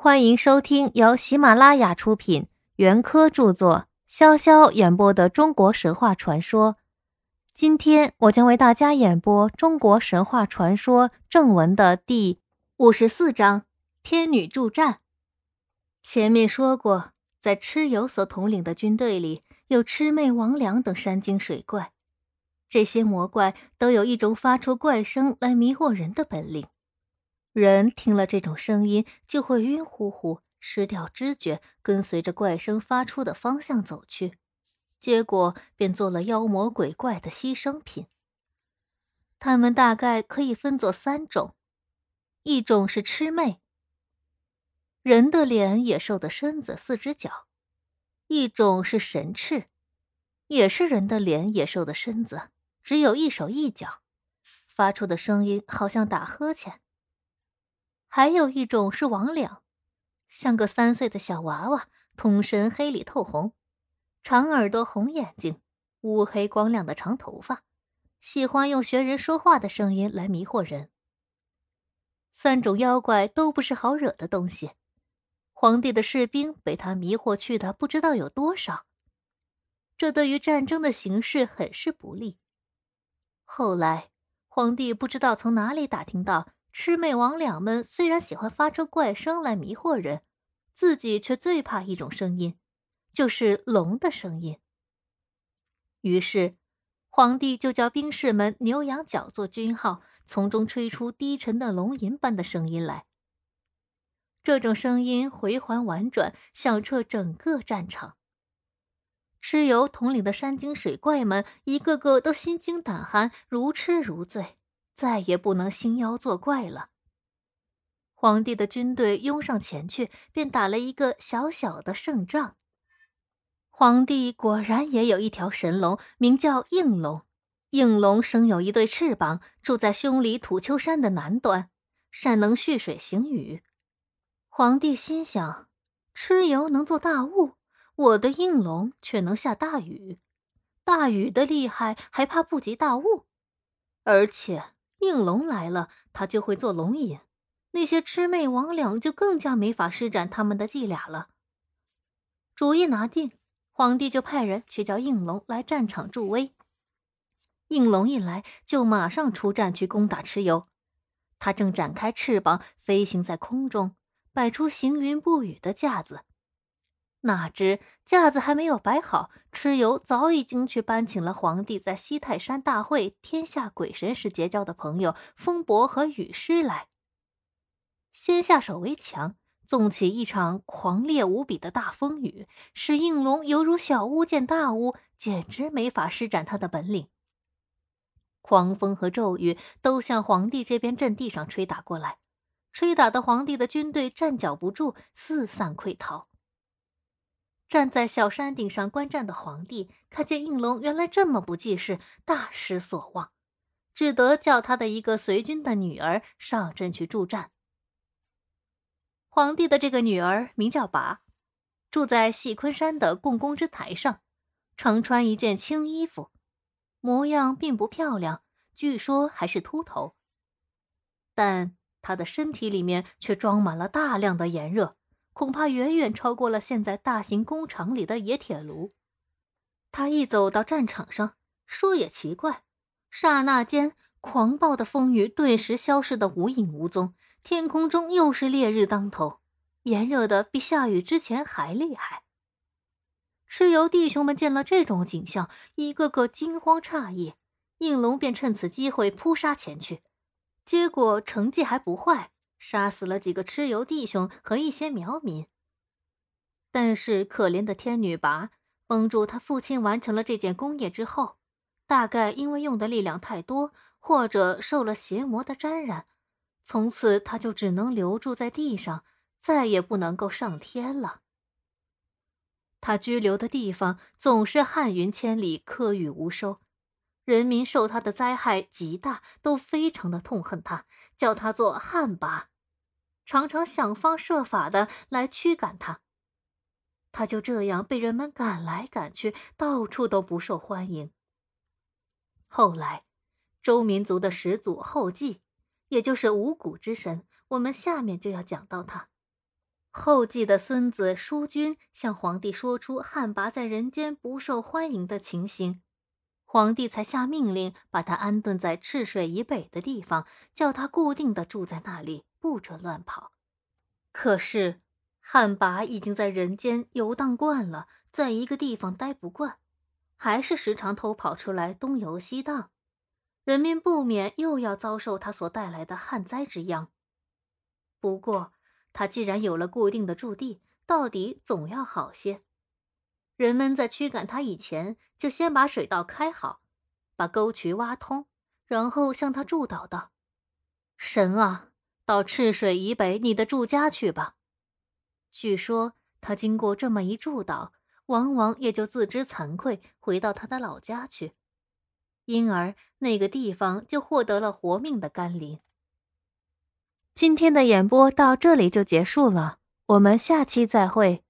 欢迎收听由喜马拉雅出品、袁科著作、潇潇演播的中国神话传说。今天我将为大家演播中国神话传说正文的第五十四章《天女助战》。前面说过，在蚩尤所统领的军队里有魑魅魍魉等山精水怪，这些魔怪都有一种发出怪声来迷惑人的本领。人听了这种声音，就会晕乎乎、失掉知觉，跟随着怪声发出的方向走去，结果便做了妖魔鬼怪的牺牲品。他们大概可以分作三种：一种是魑魅，人的脸、野兽的身子、四只脚；一种是神翅，也是人的脸、野兽的身子，只有一手一脚，发出的声音好像打呵欠。还有一种是魍魉，像个三岁的小娃娃，通身黑里透红，长耳朵、红眼睛，乌黑光亮的长头发，喜欢用学人说话的声音来迷惑人。三种妖怪都不是好惹的东西，皇帝的士兵被他迷惑去的不知道有多少，这对于战争的形势很是不利。后来，皇帝不知道从哪里打听到。魑魅魍魉们虽然喜欢发出怪声来迷惑人，自己却最怕一种声音，就是龙的声音。于是，皇帝就叫兵士们牛羊角做军号，从中吹出低沉的龙吟般的声音来。这种声音回环婉转，响彻整个战场。蚩尤统领的山精水怪们，一个个都心惊胆寒，如痴如醉。再也不能兴妖作怪了。皇帝的军队拥上前去，便打了一个小小的胜仗。皇帝果然也有一条神龙，名叫应龙。应龙生有一对翅膀，住在胸里土丘山的南端，善能蓄水行雨。皇帝心想：蚩尤能做大雾，我的应龙却能下大雨。大雨的厉害还怕不及大雾，而且。应龙来了，他就会做龙引，那些魑魅魍魉就更加没法施展他们的伎俩了。主意拿定，皇帝就派人去叫应龙来战场助威。应龙一来，就马上出战去攻打蚩尤。他正展开翅膀飞行在空中，摆出行云布雨的架子。哪知架子还没有摆好，蚩尤早已经去搬请了皇帝在西泰山大会天下鬼神时结交的朋友风伯和雨师来，先下手为强，纵起一场狂烈无比的大风雨，使应龙犹如小巫见大巫，简直没法施展他的本领。狂风和骤雨都向皇帝这边阵地上吹打过来，吹打的皇帝的军队站脚不住，四散溃逃。站在小山顶上观战的皇帝看见应龙原来这么不济事，大失所望，只得叫他的一个随军的女儿上阵去助战。皇帝的这个女儿名叫拔，住在细昆山的共工之台上，常穿一件青衣服，模样并不漂亮，据说还是秃头，但她的身体里面却装满了大量的炎热。恐怕远远超过了现在大型工厂里的冶铁炉。他一走到战场上，说也奇怪，刹那间，狂暴的风雨顿时消失得无影无踪，天空中又是烈日当头，炎热的比下雨之前还厉害。蚩尤弟兄们见了这种景象，一个个惊慌诧异，应龙便趁此机会扑杀前去，结果成绩还不坏。杀死了几个蚩尤弟兄和一些苗民，但是可怜的天女拔帮助他父亲完成了这件功业之后，大概因为用的力量太多，或者受了邪魔的沾染，从此他就只能留住在地上，再也不能够上天了。他居留的地方总是旱云千里，客雨无收。人民受他的灾害极大，都非常的痛恨他，叫他做旱魃，常常想方设法的来驱赶他。他就这样被人们赶来赶去，到处都不受欢迎。后来，周民族的始祖后稷，也就是五谷之神，我们下面就要讲到他。后继的孙子舒君向皇帝说出汉魃在人间不受欢迎的情形，皇帝才下命令把他安顿在赤水以北的地方，叫他固定的住在那里，不准乱跑。可是汉魃已经在人间游荡惯了，在一个地方待不惯，还是时常偷跑出来东游西荡，人民不免又要遭受他所带来的旱灾之殃。不过，他既然有了固定的驻地，到底总要好些。人们在驱赶他以前，就先把水道开好，把沟渠挖通，然后向他祝祷道：“神啊，到赤水以北你的住家去吧。”据说他经过这么一祝祷，往往也就自知惭愧，回到他的老家去，因而那个地方就获得了活命的甘霖。今天的演播到这里就结束了，我们下期再会。